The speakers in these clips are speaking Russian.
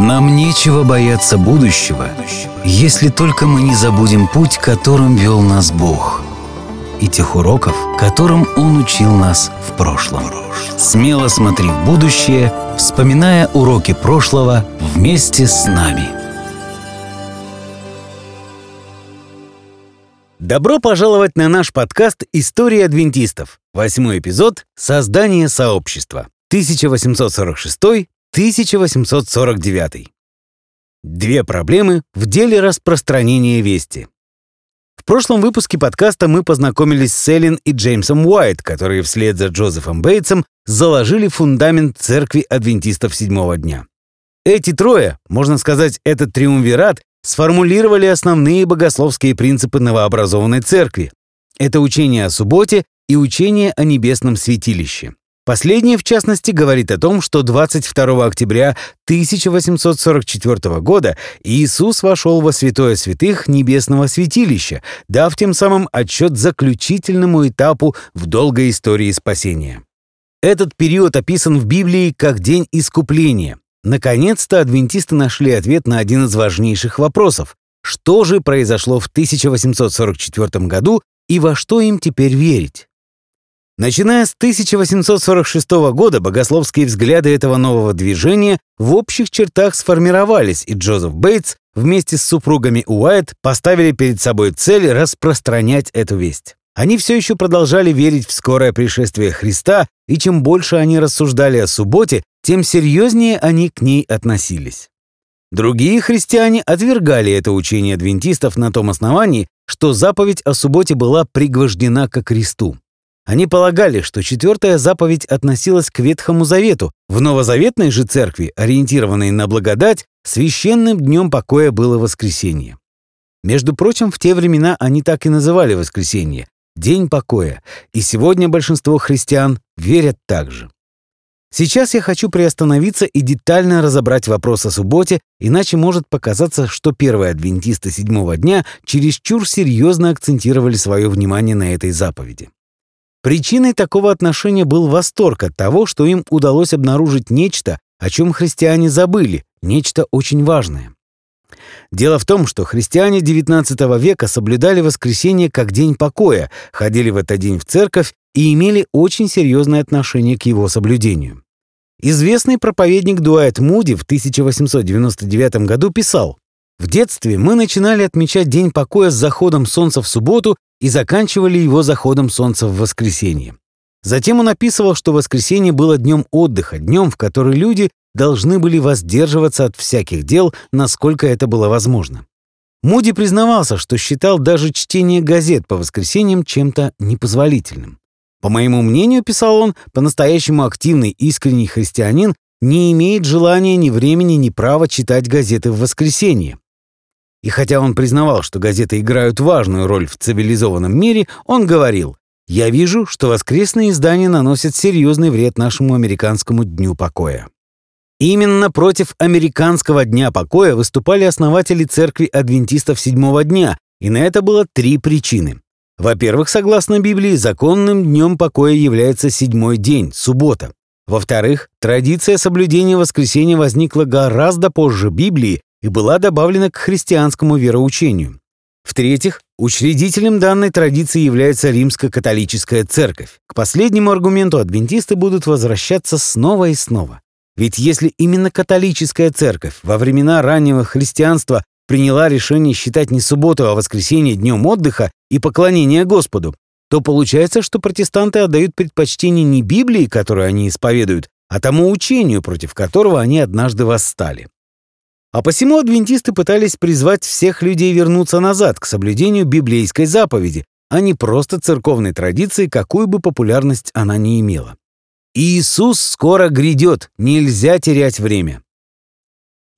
Нам нечего бояться будущего, если только мы не забудем путь, которым вел нас Бог, и тех уроков, которым Он учил нас в прошлом. Смело смотри в будущее, вспоминая уроки прошлого вместе с нами. Добро пожаловать на наш подкаст «История адвентистов». Восьмой эпизод «Создание сообщества». 1846 1849. Две проблемы в деле распространения вести. В прошлом выпуске подкаста мы познакомились с Эллен и Джеймсом Уайт, которые вслед за Джозефом Бейтсом заложили фундамент церкви адвентистов седьмого дня. Эти трое, можно сказать, этот триумвират, сформулировали основные богословские принципы новообразованной церкви. Это учение о субботе и учение о небесном святилище. Последнее, в частности, говорит о том, что 22 октября 1844 года Иисус вошел во святое святых небесного святилища, дав тем самым отчет заключительному этапу в долгой истории спасения. Этот период описан в Библии как день искупления. Наконец-то адвентисты нашли ответ на один из важнейших вопросов. Что же произошло в 1844 году и во что им теперь верить? Начиная с 1846 года богословские взгляды этого нового движения в общих чертах сформировались, и Джозеф Бейтс вместе с супругами Уайт поставили перед собой цель распространять эту весть. Они все еще продолжали верить в скорое пришествие Христа, и чем больше они рассуждали о субботе, тем серьезнее они к ней относились. Другие христиане отвергали это учение адвентистов на том основании, что заповедь о субботе была пригвождена ко кресту. Они полагали, что четвертая заповедь относилась к Ветхому Завету. В новозаветной же церкви, ориентированной на благодать, священным днем покоя было воскресенье. Между прочим, в те времена они так и называли воскресенье – День покоя, и сегодня большинство христиан верят так же. Сейчас я хочу приостановиться и детально разобрать вопрос о субботе, иначе может показаться, что первые адвентисты седьмого дня чересчур серьезно акцентировали свое внимание на этой заповеди. Причиной такого отношения был восторг от того, что им удалось обнаружить нечто, о чем христиане забыли, нечто очень важное. Дело в том, что христиане XIX века соблюдали воскресенье как день покоя, ходили в этот день в церковь и имели очень серьезное отношение к его соблюдению. Известный проповедник Дуайт Муди в 1899 году писал «В детстве мы начинали отмечать День покоя с заходом солнца в субботу и заканчивали его заходом солнца в воскресенье. Затем он описывал, что воскресенье было днем отдыха, днем, в который люди должны были воздерживаться от всяких дел, насколько это было возможно. Муди признавался, что считал даже чтение газет по воскресеньям чем-то непозволительным. По моему мнению, писал он, по-настоящему активный искренний христианин не имеет желания ни времени, ни права читать газеты в воскресенье. И хотя он признавал, что газеты играют важную роль в цивилизованном мире, он говорил, «Я вижу, что воскресные издания наносят серьезный вред нашему американскому дню покоя». Именно против американского дня покоя выступали основатели церкви адвентистов седьмого дня, и на это было три причины. Во-первых, согласно Библии, законным днем покоя является седьмой день, суббота. Во-вторых, традиция соблюдения воскресенья возникла гораздо позже Библии и была добавлена к христианскому вероучению. В-третьих, учредителем данной традиции является римско-католическая церковь. К последнему аргументу адвентисты будут возвращаться снова и снова. Ведь если именно католическая церковь во времена раннего христианства приняла решение считать не субботу, а воскресенье днем отдыха и поклонения Господу, то получается, что протестанты отдают предпочтение не Библии, которую они исповедуют, а тому учению, против которого они однажды восстали. А посему адвентисты пытались призвать всех людей вернуться назад к соблюдению библейской заповеди, а не просто церковной традиции, какую бы популярность она ни имела. Иисус скоро грядет, нельзя терять время.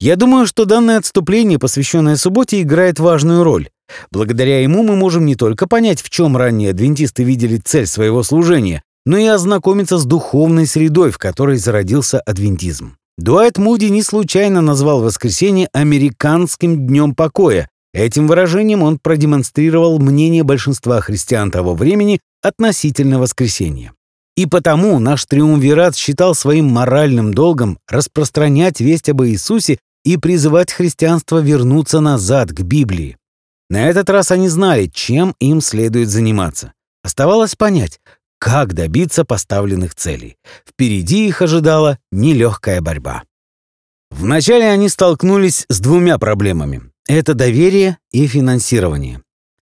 Я думаю, что данное отступление, посвященное субботе, играет важную роль. Благодаря ему мы можем не только понять, в чем ранние адвентисты видели цель своего служения, но и ознакомиться с духовной средой, в которой зародился адвентизм. Дуайт Муди не случайно назвал воскресенье «американским днем покоя». Этим выражением он продемонстрировал мнение большинства христиан того времени относительно воскресенья. И потому наш триумвират считал своим моральным долгом распространять весть об Иисусе и призывать христианство вернуться назад к Библии. На этот раз они знали, чем им следует заниматься. Оставалось понять, как добиться поставленных целей. Впереди их ожидала нелегкая борьба. Вначале они столкнулись с двумя проблемами. Это доверие и финансирование.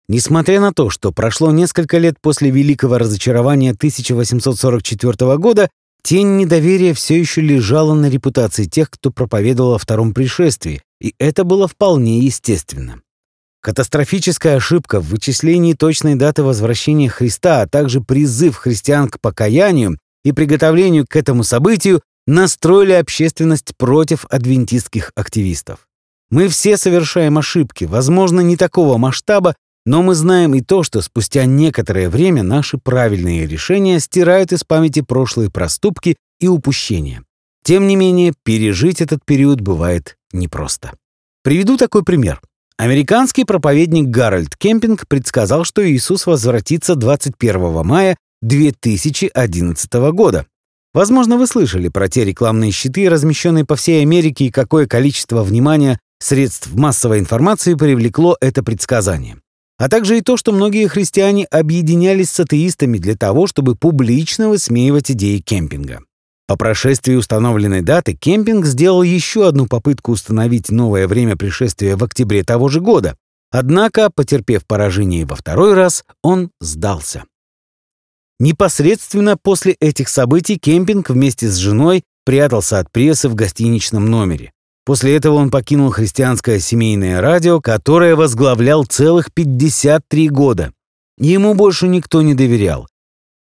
Несмотря на то, что прошло несколько лет после великого разочарования 1844 года, тень недоверия все еще лежала на репутации тех, кто проповедовал о втором пришествии, и это было вполне естественно. Катастрофическая ошибка в вычислении точной даты возвращения Христа, а также призыв христиан к покаянию и приготовлению к этому событию настроили общественность против адвентистских активистов. Мы все совершаем ошибки, возможно, не такого масштаба, но мы знаем и то, что спустя некоторое время наши правильные решения стирают из памяти прошлые проступки и упущения. Тем не менее, пережить этот период бывает непросто. Приведу такой пример. Американский проповедник Гарольд Кемпинг предсказал, что Иисус возвратится 21 мая 2011 года. Возможно, вы слышали про те рекламные щиты, размещенные по всей Америке, и какое количество внимания средств массовой информации привлекло это предсказание а также и то, что многие христиане объединялись с атеистами для того, чтобы публично высмеивать идеи кемпинга. По прошествии установленной даты кемпинг сделал еще одну попытку установить новое время пришествия в октябре того же года, однако, потерпев поражение во второй раз, он сдался. Непосредственно после этих событий кемпинг вместе с женой прятался от прессы в гостиничном номере. После этого он покинул христианское семейное радио, которое возглавлял целых 53 года. Ему больше никто не доверял.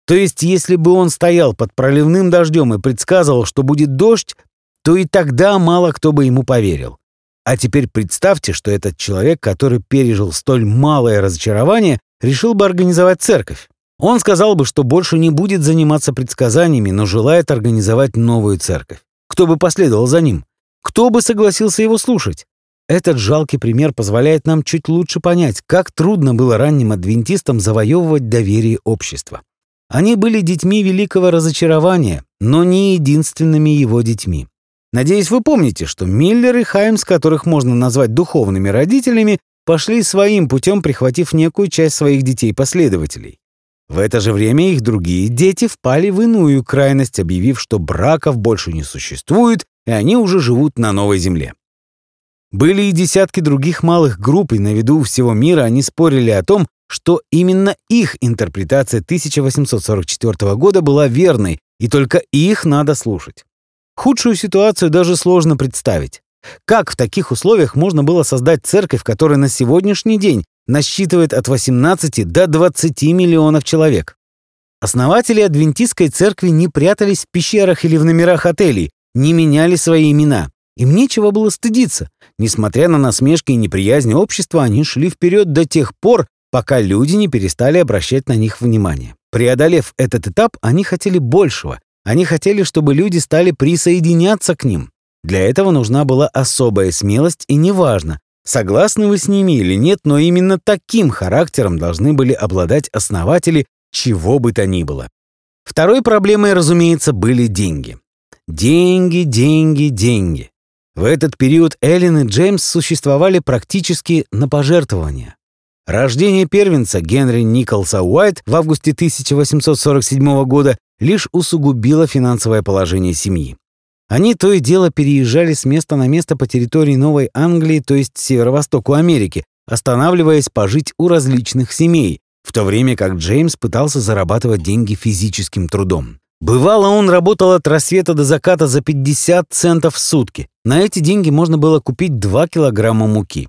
То есть, если бы он стоял под проливным дождем и предсказывал, что будет дождь, то и тогда мало кто бы ему поверил. А теперь представьте, что этот человек, который пережил столь малое разочарование, решил бы организовать церковь. Он сказал бы, что больше не будет заниматься предсказаниями, но желает организовать новую церковь. Кто бы последовал за ним? Кто бы согласился его слушать? Этот жалкий пример позволяет нам чуть лучше понять, как трудно было ранним адвентистам завоевывать доверие общества. Они были детьми великого разочарования, но не единственными его детьми. Надеюсь, вы помните, что Миллер и Хаймс, которых можно назвать духовными родителями, пошли своим путем, прихватив некую часть своих детей-последователей. В это же время их другие дети впали в иную крайность, объявив, что браков больше не существует, и они уже живут на новой земле. Были и десятки других малых групп, и на виду всего мира они спорили о том, что именно их интерпретация 1844 года была верной, и только их надо слушать. Худшую ситуацию даже сложно представить. Как в таких условиях можно было создать церковь, которая на сегодняшний день насчитывает от 18 до 20 миллионов человек? Основатели адвентистской церкви не прятались в пещерах или в номерах отелей, не меняли свои имена. Им нечего было стыдиться. Несмотря на насмешки и неприязнь общества, они шли вперед до тех пор, пока люди не перестали обращать на них внимание. Преодолев этот этап, они хотели большего. Они хотели, чтобы люди стали присоединяться к ним. Для этого нужна была особая смелость, и неважно, согласны вы с ними или нет, но именно таким характером должны были обладать основатели чего бы то ни было. Второй проблемой, разумеется, были деньги. Деньги, деньги, деньги. В этот период Эллен и Джеймс существовали практически на пожертвования. Рождение первенца Генри Николса Уайт в августе 1847 года лишь усугубило финансовое положение семьи. Они то и дело переезжали с места на место по территории Новой Англии, то есть северо-востоку Америки, останавливаясь пожить у различных семей, в то время как Джеймс пытался зарабатывать деньги физическим трудом. Бывало, он работал от рассвета до заката за 50 центов в сутки. На эти деньги можно было купить 2 килограмма муки.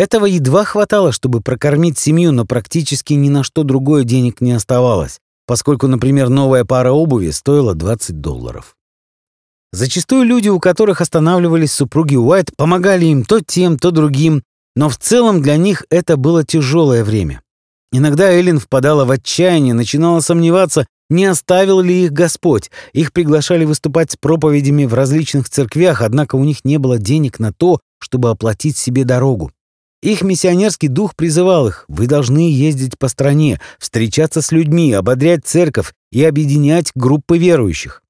Этого едва хватало, чтобы прокормить семью, но практически ни на что другое денег не оставалось, поскольку, например, новая пара обуви стоила 20 долларов. Зачастую люди, у которых останавливались супруги Уайт, помогали им то тем, то другим, но в целом для них это было тяжелое время. Иногда Эллен впадала в отчаяние, начинала сомневаться, не оставил ли их Господь? Их приглашали выступать с проповедями в различных церквях, однако у них не было денег на то, чтобы оплатить себе дорогу. Их миссионерский дух призывал их, вы должны ездить по стране, встречаться с людьми, ободрять церковь и объединять группы верующих.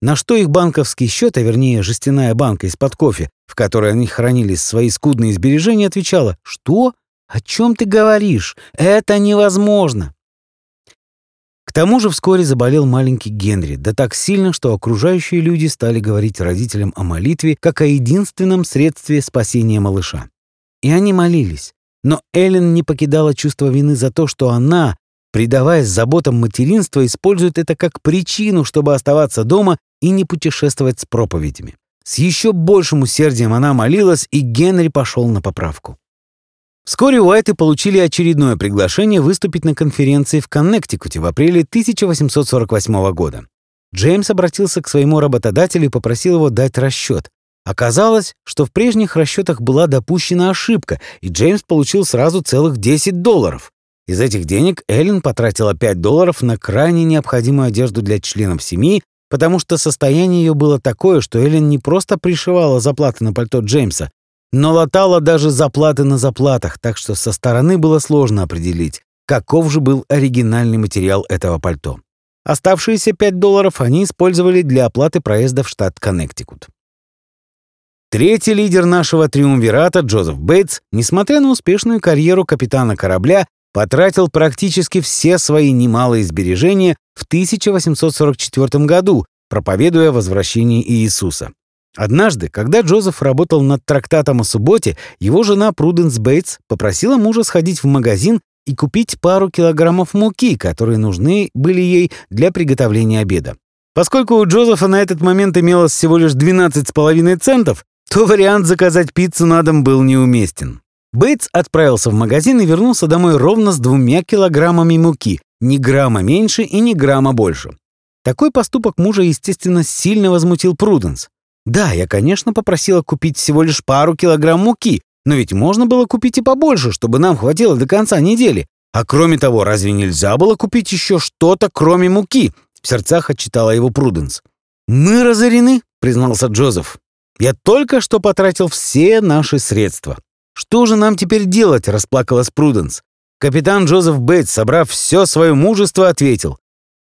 На что их банковский счет, а вернее жестяная банка из-под кофе, в которой они хранили свои скудные сбережения, отвечала «Что? О чем ты говоришь? Это невозможно!» К тому же вскоре заболел маленький Генри, да так сильно, что окружающие люди стали говорить родителям о молитве как о единственном средстве спасения малыша. И они молились. Но Эллен не покидала чувство вины за то, что она, предаваясь заботам материнства, использует это как причину, чтобы оставаться дома и не путешествовать с проповедями. С еще большим усердием она молилась, и Генри пошел на поправку. Вскоре Уайты получили очередное приглашение выступить на конференции в Коннектикуте в апреле 1848 года. Джеймс обратился к своему работодателю и попросил его дать расчет. Оказалось, что в прежних расчетах была допущена ошибка, и Джеймс получил сразу целых 10 долларов. Из этих денег Эллен потратила 5 долларов на крайне необходимую одежду для членов семьи, потому что состояние ее было такое, что Эллен не просто пришивала заплаты на пальто Джеймса, но латала даже заплаты на заплатах, так что со стороны было сложно определить, каков же был оригинальный материал этого пальто. Оставшиеся 5 долларов они использовали для оплаты проезда в штат Коннектикут. Третий лидер нашего триумвирата, Джозеф Бейтс, несмотря на успешную карьеру капитана корабля, потратил практически все свои немалые сбережения в 1844 году, проповедуя возвращение Иисуса. Однажды, когда Джозеф работал над трактатом о субботе, его жена Пруденс Бейтс попросила мужа сходить в магазин и купить пару килограммов муки, которые нужны были ей для приготовления обеда. Поскольку у Джозефа на этот момент имелось всего лишь 12,5 центов, то вариант заказать пиццу на дом был неуместен. Бейтс отправился в магазин и вернулся домой ровно с двумя килограммами муки, ни грамма меньше и ни грамма больше. Такой поступок мужа, естественно, сильно возмутил Пруденс. Да, я, конечно, попросила купить всего лишь пару килограмм муки, но ведь можно было купить и побольше, чтобы нам хватило до конца недели. А кроме того, разве нельзя было купить еще что-то, кроме муки? В сердцах отчитала его Пруденс. «Мы разорены», — признался Джозеф. Я только что потратил все наши средства. Что же нам теперь делать, расплакалась Пруденс. Капитан Джозеф Бейтс, собрав все свое мужество, ответил.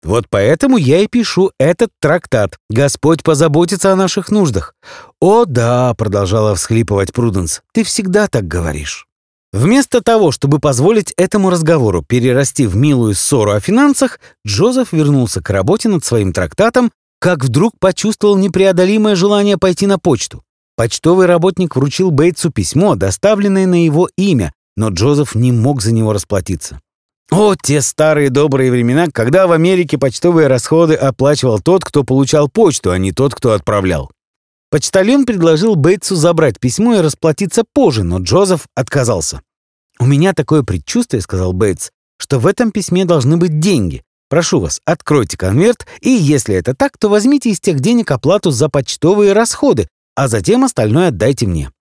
Вот поэтому я и пишу этот трактат. Господь позаботится о наших нуждах. О да, продолжала всхлипывать Пруденс, ты всегда так говоришь. Вместо того, чтобы позволить этому разговору перерасти в милую ссору о финансах, Джозеф вернулся к работе над своим трактатом как вдруг почувствовал непреодолимое желание пойти на почту. Почтовый работник вручил Бейтсу письмо, доставленное на его имя, но Джозеф не мог за него расплатиться. О, те старые добрые времена, когда в Америке почтовые расходы оплачивал тот, кто получал почту, а не тот, кто отправлял. Почтальон предложил Бейтсу забрать письмо и расплатиться позже, но Джозеф отказался. «У меня такое предчувствие», — сказал Бейтс, «что в этом письме должны быть деньги. Прошу вас, откройте конверт, и если это так, то возьмите из тех денег оплату за почтовые расходы, а затем остальное отдайте мне».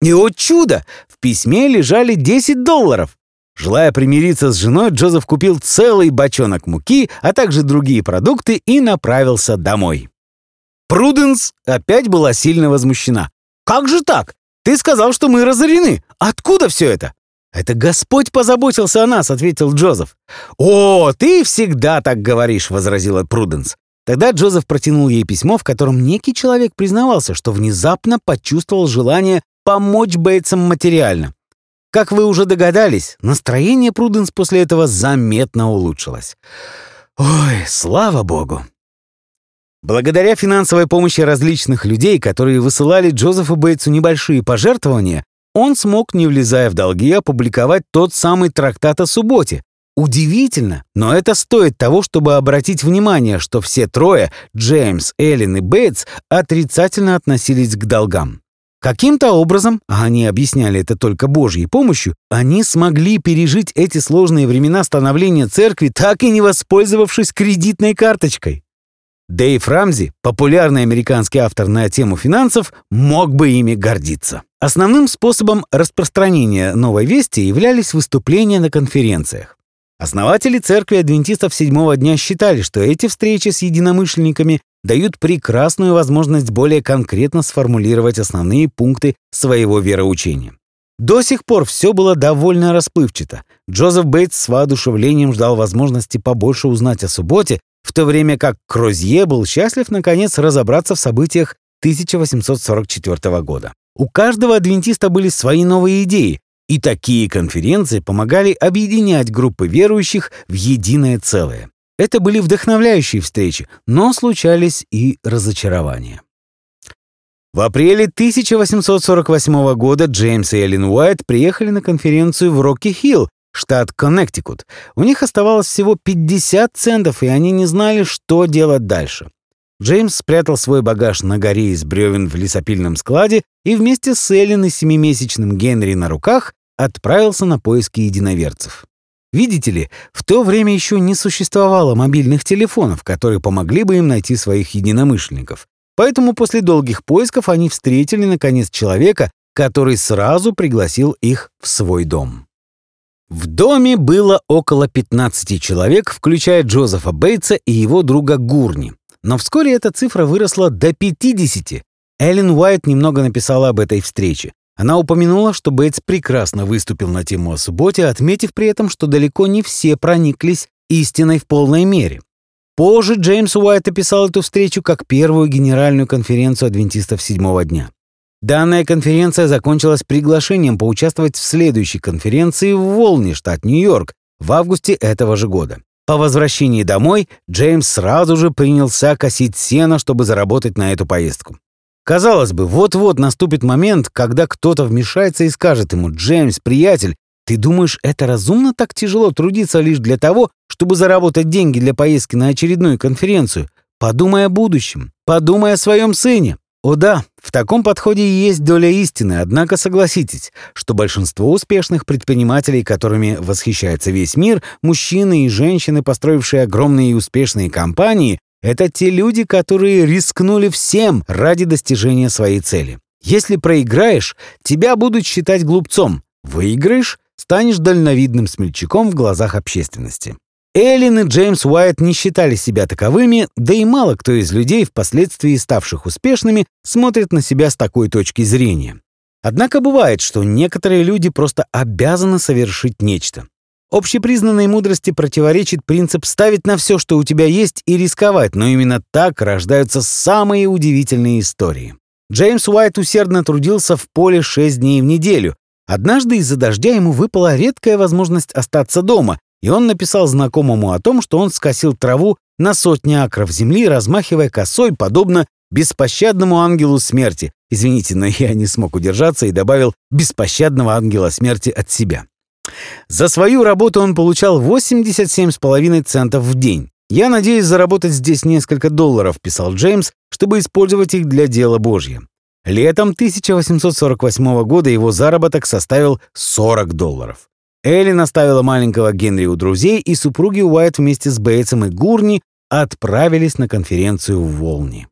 И, о чудо, в письме лежали 10 долларов. Желая примириться с женой, Джозеф купил целый бочонок муки, а также другие продукты и направился домой. Пруденс опять была сильно возмущена. «Как же так? Ты сказал, что мы разорены. Откуда все это?» «Это Господь позаботился о нас», — ответил Джозеф. «О, ты всегда так говоришь», — возразила Пруденс. Тогда Джозеф протянул ей письмо, в котором некий человек признавался, что внезапно почувствовал желание помочь Бейтсам материально. Как вы уже догадались, настроение Пруденс после этого заметно улучшилось. Ой, слава богу! Благодаря финансовой помощи различных людей, которые высылали Джозефу Бейтсу небольшие пожертвования, он смог, не влезая в долги, опубликовать тот самый трактат о субботе. Удивительно, но это стоит того, чтобы обратить внимание, что все трое, Джеймс, Эллен и Бейтс, отрицательно относились к долгам. Каким-то образом, а они объясняли это только Божьей помощью, они смогли пережить эти сложные времена становления церкви, так и не воспользовавшись кредитной карточкой. Дэйв Рамзи, популярный американский автор на тему финансов, мог бы ими гордиться. Основным способом распространения новой вести являлись выступления на конференциях. Основатели церкви адвентистов седьмого дня считали, что эти встречи с единомышленниками дают прекрасную возможность более конкретно сформулировать основные пункты своего вероучения. До сих пор все было довольно расплывчато. Джозеф Бейтс с воодушевлением ждал возможности побольше узнать о субботе, в то время как Крозье был счастлив наконец разобраться в событиях 1844 года. У каждого адвентиста были свои новые идеи, и такие конференции помогали объединять группы верующих в единое целое. Это были вдохновляющие встречи, но случались и разочарования. В апреле 1848 года Джеймс и Эллен Уайт приехали на конференцию в Рокки-Хилл, штат Коннектикут. У них оставалось всего 50 центов, и они не знали, что делать дальше. Джеймс спрятал свой багаж на горе из бревен в лесопильном складе и вместе с Эллен и семимесячным Генри на руках отправился на поиски единоверцев. Видите ли, в то время еще не существовало мобильных телефонов, которые помогли бы им найти своих единомышленников. Поэтому после долгих поисков они встретили, наконец, человека, который сразу пригласил их в свой дом. В доме было около 15 человек, включая Джозефа Бейтса и его друга Гурни. Но вскоре эта цифра выросла до 50. Эллен Уайт немного написала об этой встрече. Она упомянула, что Бейтс прекрасно выступил на тему о субботе, отметив при этом, что далеко не все прониклись истиной в полной мере. Позже Джеймс Уайт описал эту встречу как первую генеральную конференцию адвентистов седьмого дня. Данная конференция закончилась приглашением поучаствовать в следующей конференции в Волне, штат Нью-Йорк, в августе этого же года. По возвращении домой Джеймс сразу же принялся косить сено, чтобы заработать на эту поездку. Казалось бы, вот-вот наступит момент, когда кто-то вмешается и скажет ему, «Джеймс, приятель, ты думаешь, это разумно так тяжело трудиться лишь для того, чтобы заработать деньги для поездки на очередную конференцию? Подумай о будущем, подумай о своем сыне». О да, в таком подходе есть доля истины, однако согласитесь, что большинство успешных предпринимателей, которыми восхищается весь мир, мужчины и женщины, построившие огромные и успешные компании, это те люди, которые рискнули всем ради достижения своей цели. Если проиграешь, тебя будут считать глупцом. Выиграешь, станешь дальновидным смельчаком в глазах общественности. Эллен и Джеймс Уайт не считали себя таковыми, да и мало кто из людей, впоследствии ставших успешными, смотрит на себя с такой точки зрения. Однако бывает, что некоторые люди просто обязаны совершить нечто. Общепризнанной мудрости противоречит принцип ставить на все, что у тебя есть, и рисковать, но именно так рождаются самые удивительные истории. Джеймс Уайт усердно трудился в поле шесть дней в неделю. Однажды из-за дождя ему выпала редкая возможность остаться дома, и он написал знакомому о том, что он скосил траву на сотни акров земли, размахивая косой, подобно беспощадному ангелу смерти. Извините, но я не смог удержаться и добавил беспощадного ангела смерти от себя. За свою работу он получал 87,5 центов в день. «Я надеюсь заработать здесь несколько долларов», — писал Джеймс, чтобы использовать их для дела Божьего. Летом 1848 года его заработок составил 40 долларов. Эллен оставила маленького Генри у друзей, и супруги Уайт вместе с Бейтсом и Гурни отправились на конференцию в Волне.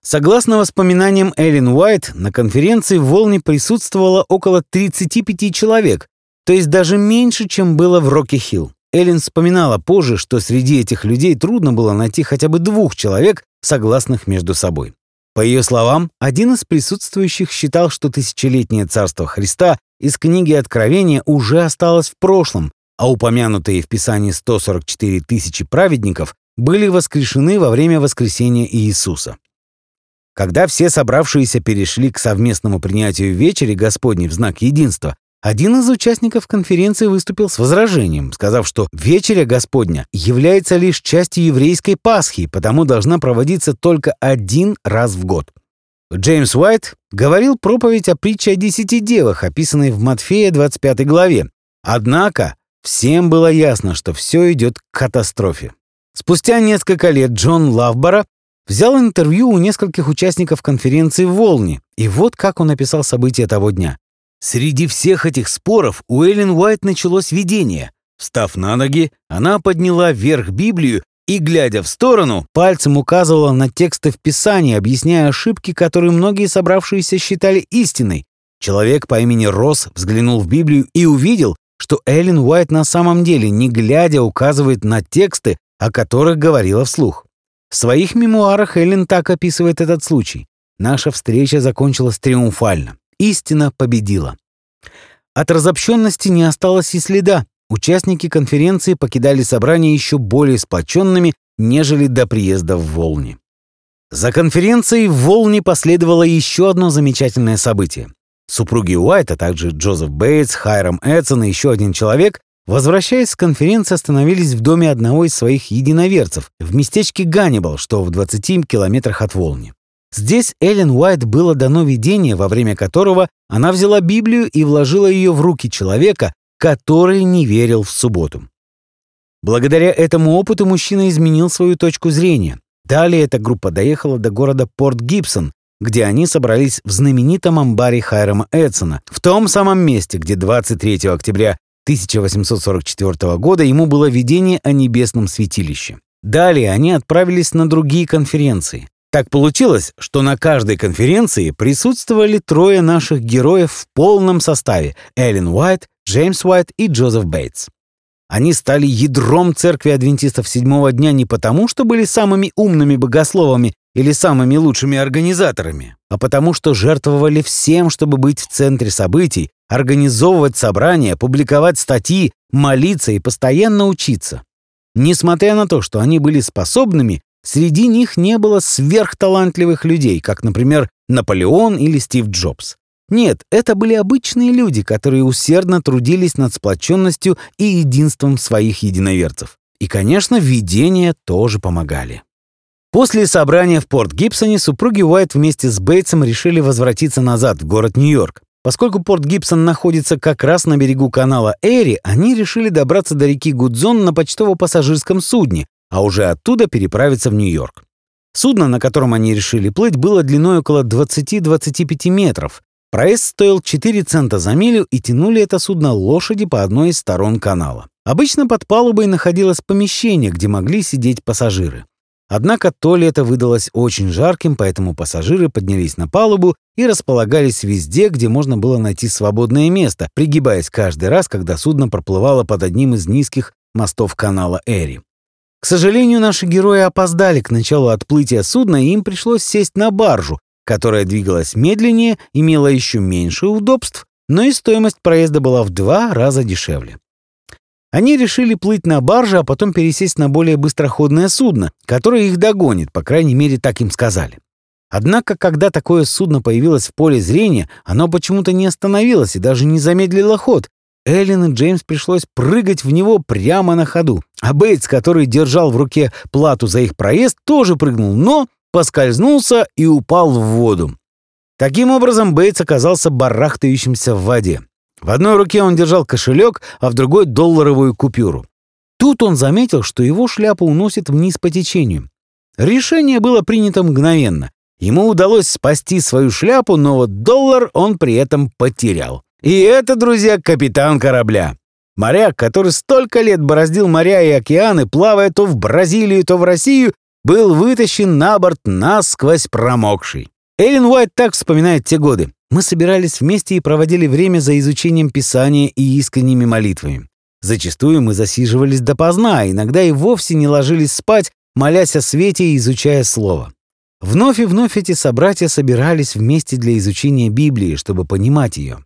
Согласно воспоминаниям Эллен Уайт, на конференции в Волне присутствовало около 35 человек, то есть даже меньше, чем было в Рокки-Хилл. Эллен вспоминала позже, что среди этих людей трудно было найти хотя бы двух человек, согласных между собой. По ее словам, один из присутствующих считал, что тысячелетнее царство Христа из книги Откровения уже осталось в прошлом, а упомянутые в Писании 144 тысячи праведников были воскрешены во время воскресения Иисуса. Когда все собравшиеся перешли к совместному принятию вечери Господней в знак единства, один из участников конференции выступил с возражением, сказав, что вечеря Господня является лишь частью еврейской Пасхи, потому должна проводиться только один раз в год. Джеймс Уайт говорил проповедь о притче о десяти девах, описанной в Матфея 25 главе. Однако всем было ясно, что все идет к катастрофе. Спустя несколько лет Джон Лавбора взял интервью у нескольких участников конференции в Волне, и вот как он описал события того дня. Среди всех этих споров у Эллен Уайт началось видение. Встав на ноги, она подняла вверх Библию и, глядя в сторону, пальцем указывала на тексты в Писании, объясняя ошибки, которые многие собравшиеся считали истиной. Человек по имени Росс взглянул в Библию и увидел, что Эллен Уайт на самом деле, не глядя, указывает на тексты, о которых говорила вслух. В своих мемуарах Эллен так описывает этот случай. Наша встреча закончилась триумфально. Истина победила. От разобщенности не осталось и следа. Участники конференции покидали собрание еще более сплоченными, нежели до приезда в Волне. За конференцией в Волне последовало еще одно замечательное событие. Супруги Уайт, а также Джозеф Бейтс, Хайрам Эдсон и еще один человек, возвращаясь с конференции, остановились в доме одного из своих единоверцев в местечке Ганнибал, что в 20 километрах от Волни. Здесь Эллен Уайт было дано видение, во время которого она взяла Библию и вложила ее в руки человека, который не верил в субботу. Благодаря этому опыту мужчина изменил свою точку зрения. Далее эта группа доехала до города Порт-Гибсон, где они собрались в знаменитом амбаре Хайрама Эдсона, в том самом месте, где 23 октября 1844 года ему было видение о небесном святилище. Далее они отправились на другие конференции. Так получилось, что на каждой конференции присутствовали трое наших героев в полном составе – Эллен Уайт, Джеймс Уайт и Джозеф Бейтс. Они стали ядром церкви адвентистов седьмого дня не потому, что были самыми умными богословами или самыми лучшими организаторами, а потому что жертвовали всем, чтобы быть в центре событий, организовывать собрания, публиковать статьи, молиться и постоянно учиться. Несмотря на то, что они были способными, среди них не было сверхталантливых людей, как, например, Наполеон или Стив Джобс. Нет, это были обычные люди, которые усердно трудились над сплоченностью и единством своих единоверцев. И, конечно, видения тоже помогали. После собрания в Порт-Гибсоне супруги Уайт вместе с Бейтсом решили возвратиться назад в город Нью-Йорк. Поскольку Порт-Гибсон находится как раз на берегу канала Эри, они решили добраться до реки Гудзон на почтово-пассажирском судне, а уже оттуда переправиться в Нью-Йорк. Судно, на котором они решили плыть, было длиной около 20-25 метров, Проезд стоил 4 цента за милю и тянули это судно лошади по одной из сторон канала. Обычно под палубой находилось помещение, где могли сидеть пассажиры. Однако то лето выдалось очень жарким, поэтому пассажиры поднялись на палубу и располагались везде, где можно было найти свободное место, пригибаясь каждый раз, когда судно проплывало под одним из низких мостов канала Эри. К сожалению, наши герои опоздали к началу отплытия судна, и им пришлось сесть на баржу, которая двигалась медленнее, имела еще меньше удобств, но и стоимость проезда была в два раза дешевле. Они решили плыть на барже, а потом пересесть на более быстроходное судно, которое их догонит, по крайней мере, так им сказали. Однако, когда такое судно появилось в поле зрения, оно почему-то не остановилось и даже не замедлило ход. Эллен и Джеймс пришлось прыгать в него прямо на ходу. А Бейтс, который держал в руке плату за их проезд, тоже прыгнул, но поскользнулся и упал в воду. Таким образом, Бейтс оказался барахтающимся в воде. В одной руке он держал кошелек, а в другой — долларовую купюру. Тут он заметил, что его шляпа уносит вниз по течению. Решение было принято мгновенно. Ему удалось спасти свою шляпу, но вот доллар он при этом потерял. И это, друзья, капитан корабля. Моряк, который столько лет бороздил моря и океаны, плавая то в Бразилию, то в Россию, был вытащен на борт насквозь промокший. Эллен Уайт так вспоминает те годы. Мы собирались вместе и проводили время за изучением Писания и искренними молитвами. Зачастую мы засиживались допоздна, а иногда и вовсе не ложились спать, молясь о свете и изучая Слово. Вновь и вновь эти собратья собирались вместе для изучения Библии, чтобы понимать ее.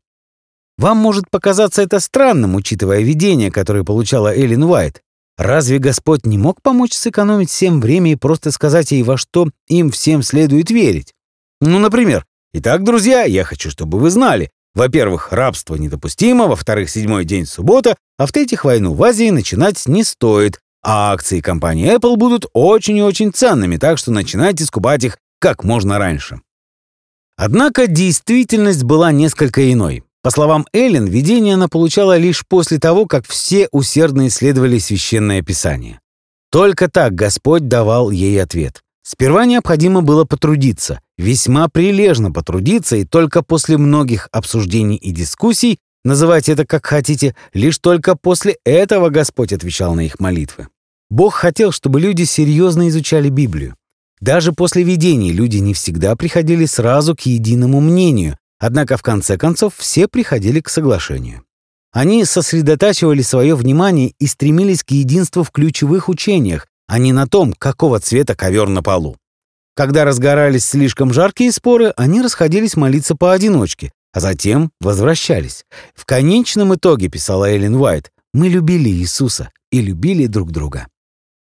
Вам может показаться это странным, учитывая видение, которое получала Эллен Уайт. Разве Господь не мог помочь сэкономить всем время и просто сказать ей, во что им всем следует верить? Ну, например, «Итак, друзья, я хочу, чтобы вы знали, во-первых, рабство недопустимо, во-вторых, седьмой день суббота, а в-третьих, войну в Азии начинать не стоит, а акции компании Apple будут очень и очень ценными, так что начинайте скупать их как можно раньше». Однако действительность была несколько иной. По словам Эллен, видение она получала лишь после того, как все усердно исследовали священное писание. Только так Господь давал ей ответ. Сперва необходимо было потрудиться, весьма прилежно потрудиться, и только после многих обсуждений и дискуссий, называйте это как хотите, лишь только после этого Господь отвечал на их молитвы. Бог хотел, чтобы люди серьезно изучали Библию. Даже после видений люди не всегда приходили сразу к единому мнению, Однако в конце концов все приходили к соглашению. Они сосредотачивали свое внимание и стремились к единству в ключевых учениях, а не на том, какого цвета ковер на полу. Когда разгорались слишком жаркие споры, они расходились молиться поодиночке, а затем возвращались. В конечном итоге, писала Эллен Уайт, мы любили Иисуса и любили друг друга.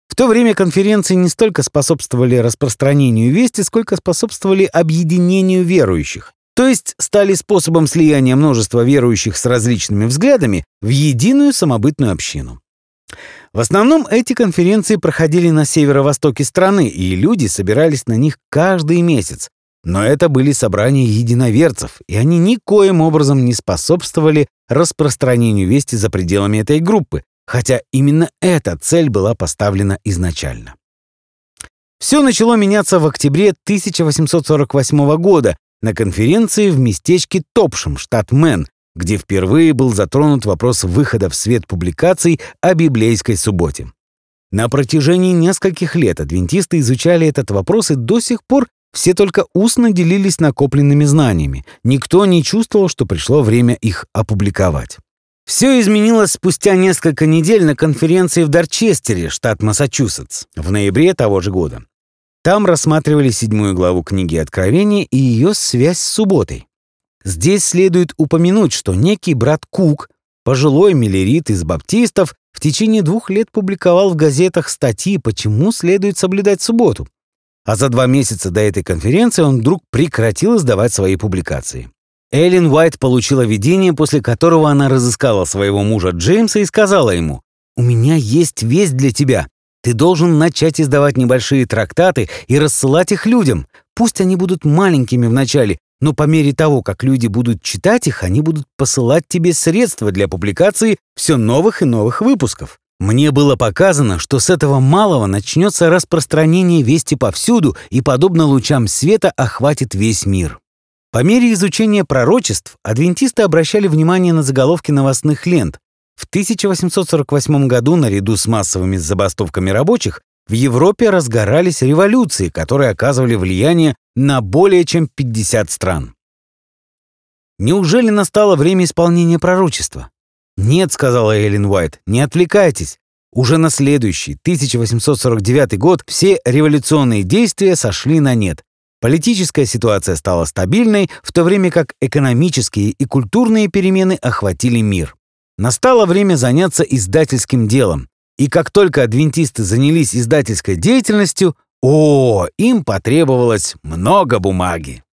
В то время конференции не столько способствовали распространению вести, сколько способствовали объединению верующих, то есть стали способом слияния множества верующих с различными взглядами в единую самобытную общину. В основном эти конференции проходили на северо-востоке страны, и люди собирались на них каждый месяц. Но это были собрания единоверцев, и они никоим образом не способствовали распространению вести за пределами этой группы, хотя именно эта цель была поставлена изначально. Все начало меняться в октябре 1848 года на конференции в местечке Топшем, штат Мэн, где впервые был затронут вопрос выхода в свет публикаций о библейской субботе. На протяжении нескольких лет адвентисты изучали этот вопрос, и до сих пор все только устно делились накопленными знаниями. Никто не чувствовал, что пришло время их опубликовать. Все изменилось спустя несколько недель на конференции в Дорчестере, штат Массачусетс, в ноябре того же года. Там рассматривали седьмую главу книги Откровения и ее связь с субботой. Здесь следует упомянуть, что некий брат Кук, пожилой миллерит из баптистов, в течение двух лет публиковал в газетах статьи, почему следует соблюдать субботу. А за два месяца до этой конференции он вдруг прекратил издавать свои публикации. Эллен Уайт получила видение, после которого она разыскала своего мужа Джеймса и сказала ему, «У меня есть весть для тебя. Ты должен начать издавать небольшие трактаты и рассылать их людям. Пусть они будут маленькими вначале, но по мере того, как люди будут читать их, они будут посылать тебе средства для публикации все новых и новых выпусков. Мне было показано, что с этого малого начнется распространение вести повсюду и, подобно лучам света, охватит весь мир. По мере изучения пророчеств адвентисты обращали внимание на заголовки новостных лент. В 1848 году наряду с массовыми забастовками рабочих в Европе разгорались революции, которые оказывали влияние на более чем 50 стран. Неужели настало время исполнения пророчества? «Нет», — сказала Эллен Уайт, — «не отвлекайтесь. Уже на следующий, 1849 год, все революционные действия сошли на нет. Политическая ситуация стала стабильной, в то время как экономические и культурные перемены охватили мир. Настало время заняться издательским делом. И как только адвентисты занялись издательской деятельностью, о, им потребовалось много бумаги.